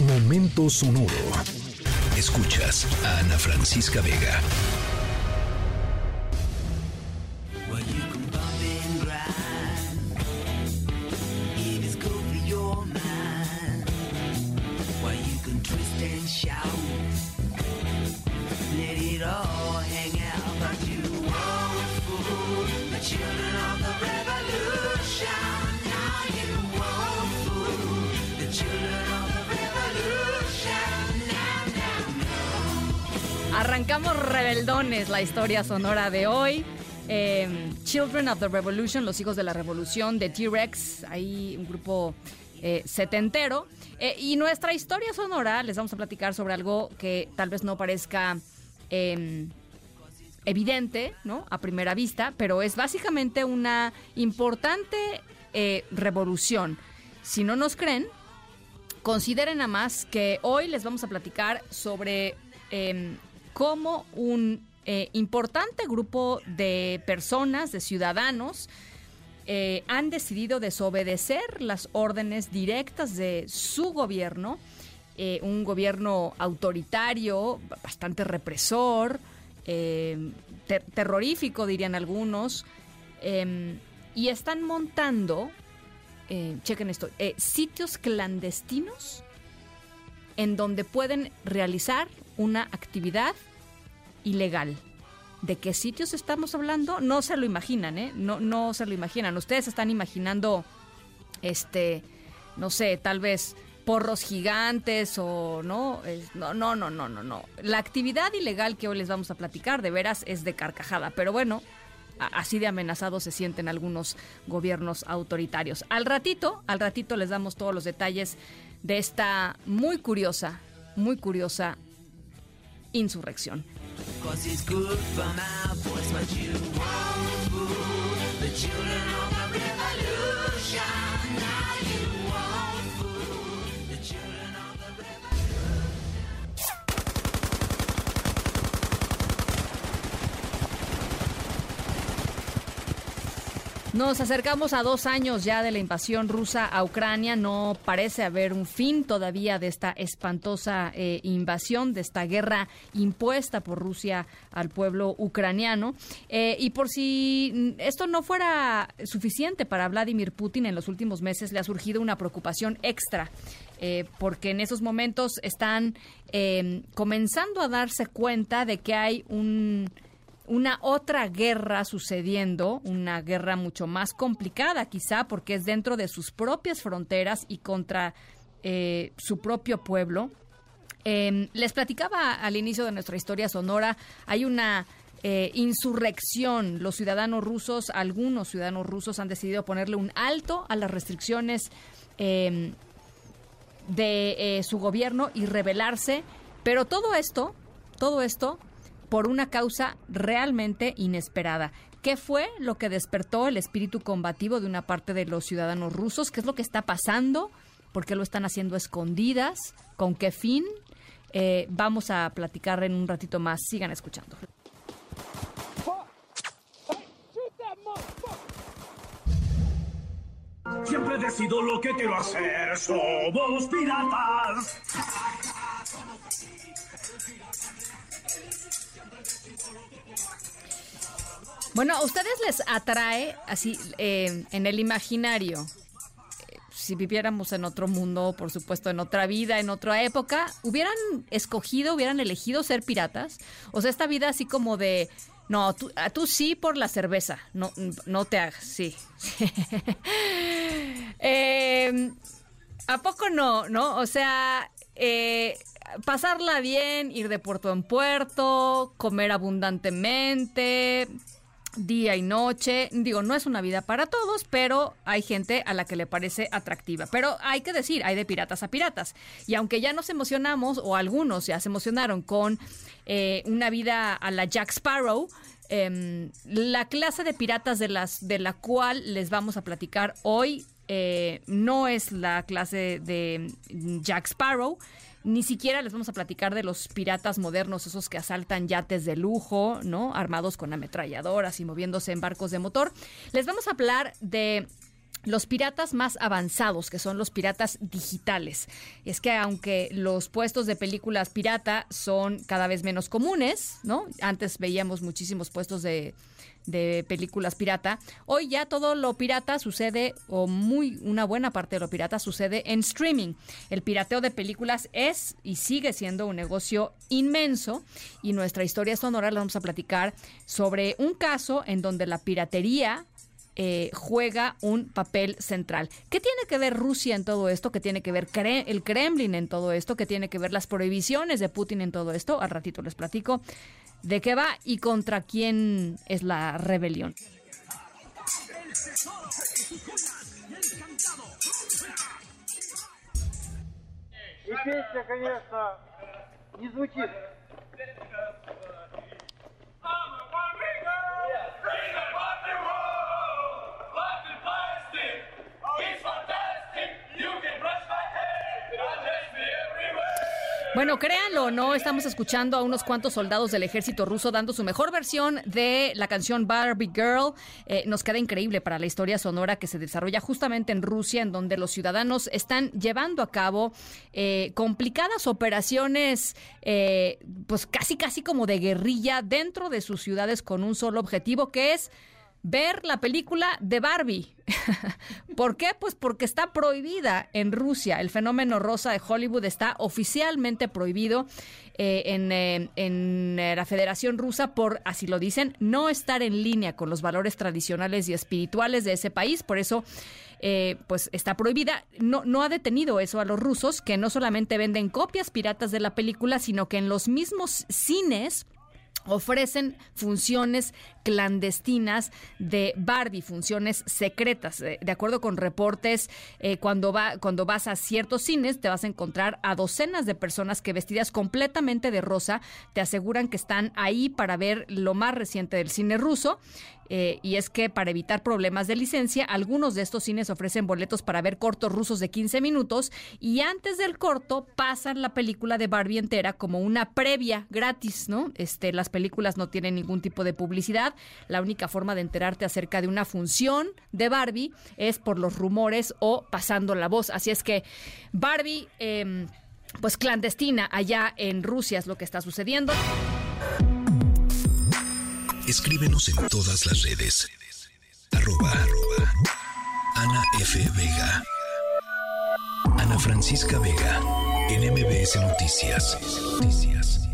Momento sonoro. Escuchas a Ana Francisca Vega. Arrancamos rebeldones la historia sonora de hoy. Eh, Children of the Revolution, los hijos de la revolución de T-Rex, ahí un grupo eh, setentero. Eh, y nuestra historia sonora les vamos a platicar sobre algo que tal vez no parezca em, evidente, ¿no? A primera vista, pero es básicamente una importante revolución. Si no nos creen, consideren a más que hoy les vamos a platicar sobre em, cómo un eh, importante grupo de personas, de ciudadanos, eh, han decidido desobedecer las órdenes directas de su gobierno, eh, un gobierno autoritario, bastante represor, terrorífico dirían algunos, em, y están montando, chequen esto, sitios clandestinos en donde pueden realizar una actividad ilegal. ¿De qué sitios estamos hablando? No se lo imaginan, ¿eh? No, no se lo imaginan. Ustedes están imaginando, este, no sé, tal vez porros gigantes o no, no, no, no, no, no, no. La actividad ilegal que hoy les vamos a platicar de veras es de carcajada, pero bueno, así de amenazados se sienten algunos gobiernos autoritarios. Al ratito, al ratito les damos todos los detalles de esta muy curiosa, muy curiosa insurrección. Nos acercamos a dos años ya de la invasión rusa a Ucrania. No parece haber un fin todavía de esta espantosa eh, invasión, de esta guerra impuesta por Rusia al pueblo ucraniano. Eh, y por si esto no fuera suficiente para Vladimir Putin, en los últimos meses le ha surgido una preocupación extra. Eh, porque en esos momentos están comenzando a darse cuenta de que hay un una otra guerra sucediendo, una guerra mucho más complicada quizá porque es dentro de sus propias fronteras y contra eh, su propio pueblo. Em, les platicaba al inicio de nuestra historia sonora, hay una eh, insurrección. Los ciudadanos rusos, algunos ciudadanos rusos han decidido ponerle un alto a las restricciones em, de eh, su gobierno y rebelarse. Pero todo esto, todo esto por una causa realmente inesperada. ¿Qué fue lo que despertó el espíritu combativo de una parte de los ciudadanos rusos? ¿Qué es lo que está pasando? ¿Por qué lo están haciendo escondidas? ¿Con qué fin? Eh, vamos a platicar en un ratito más. Sigan escuchando. Siempre decido lo que quiero hacer. Somos piratas. Bueno, ¿a ustedes les atrae así eh, en el imaginario? Eh, si viviéramos en otro mundo, por supuesto, en otra vida, en otra época, ¿hubieran escogido, hubieran elegido ser piratas? O sea, esta vida así como de, no, tú, tú sí por la cerveza, no, no te hagas, sí. Em, ¿A poco no, no? O sea, eh, pasarla bien, ir de puerto en puerto, comer abundantemente, día y noche. Digo, no es una vida para todos, pero hay gente a la que le parece atractiva. Pero hay que decir, hay de piratas a piratas. Y aunque ya nos emocionamos, o algunos ya se emocionaron con eh, una vida a la Jack Sparrow, em, la clase de piratas de, las, de la cual les vamos a platicar hoy eh, no es la clase de Jack Sparrow. Ni siquiera les vamos a platicar de los piratas modernos, esos que asaltan yates de lujo, ¿no? Armados con ametralladoras y moviéndose en barcos de motor. Les vamos a hablar de los piratas más avanzados, que son los piratas digitales. Es que aunque los puestos de películas pirata son cada vez menos comunes, ¿no? Antes veíamos muchísimos puestos de, películas pirata. Hoy ya todo lo pirata sucede, o muy una buena parte de lo pirata sucede en streaming. El pirateo de películas es y sigue siendo un negocio inmenso. Y nuestra historia sonora la vamos a platicar sobre un caso en donde la piratería eh, juega un papel central. ¿Qué tiene que ver Rusia en todo esto? ¿Qué tiene que ver el Kremlin en todo esto? ¿Qué tiene que ver las prohibiciones de Putin en todo esto? Al ratito les platico de qué va y contra quién es la rebelión. Bueno, créanlo no, estamos escuchando a unos cuantos soldados del ejército ruso dando su mejor versión de la canción Barbie Girl. Eh, nos queda increíble para la historia sonora que se desarrolla justamente en Rusia, en donde los ciudadanos están llevando a cabo eh, complicadas operaciones, eh, pues casi, casi como de guerrilla dentro de sus ciudades con un solo objetivo, que es ver la película de Barbie. ¿Por qué? Pues porque está prohibida en Rusia. El fenómeno rosa de Hollywood está oficialmente prohibido eh, en, eh, en, la Federación Rusa por, así lo dicen, no estar en línea con los valores tradicionales y espirituales de ese país. Por eso... Eh, pues está prohibida. No, no ha detenido eso a los rusos, que no solamente venden copias piratas de la película, sino que en los mismos cines ofrecen funciones clandestinas de Barbie, funciones secretas. De, acuerdo con reportes, eh, cuando, va, cuando vas a ciertos cines te vas a encontrar a docenas de personas que vestidas completamente de rosa te aseguran que están ahí para ver lo más reciente del cine ruso eh, y es que para evitar problemas de licencia, algunos de estos cines ofrecen boletos para ver cortos rusos de 15 minutos y antes del corto pasan la película de Barbie entera como una previa gratis, ¿no? Este, las películas no tienen ningún tipo de publicidad. La única forma de enterarte acerca de una función de Barbie es por los rumores o pasando la voz. Así es que Barbie, em, pues clandestina allá en Rusia es lo que está sucediendo. Escríbenos en todas las redes. Arroba, Ana F. Vega. Ana Francisca Vega. En MBS Noticias. Noticias.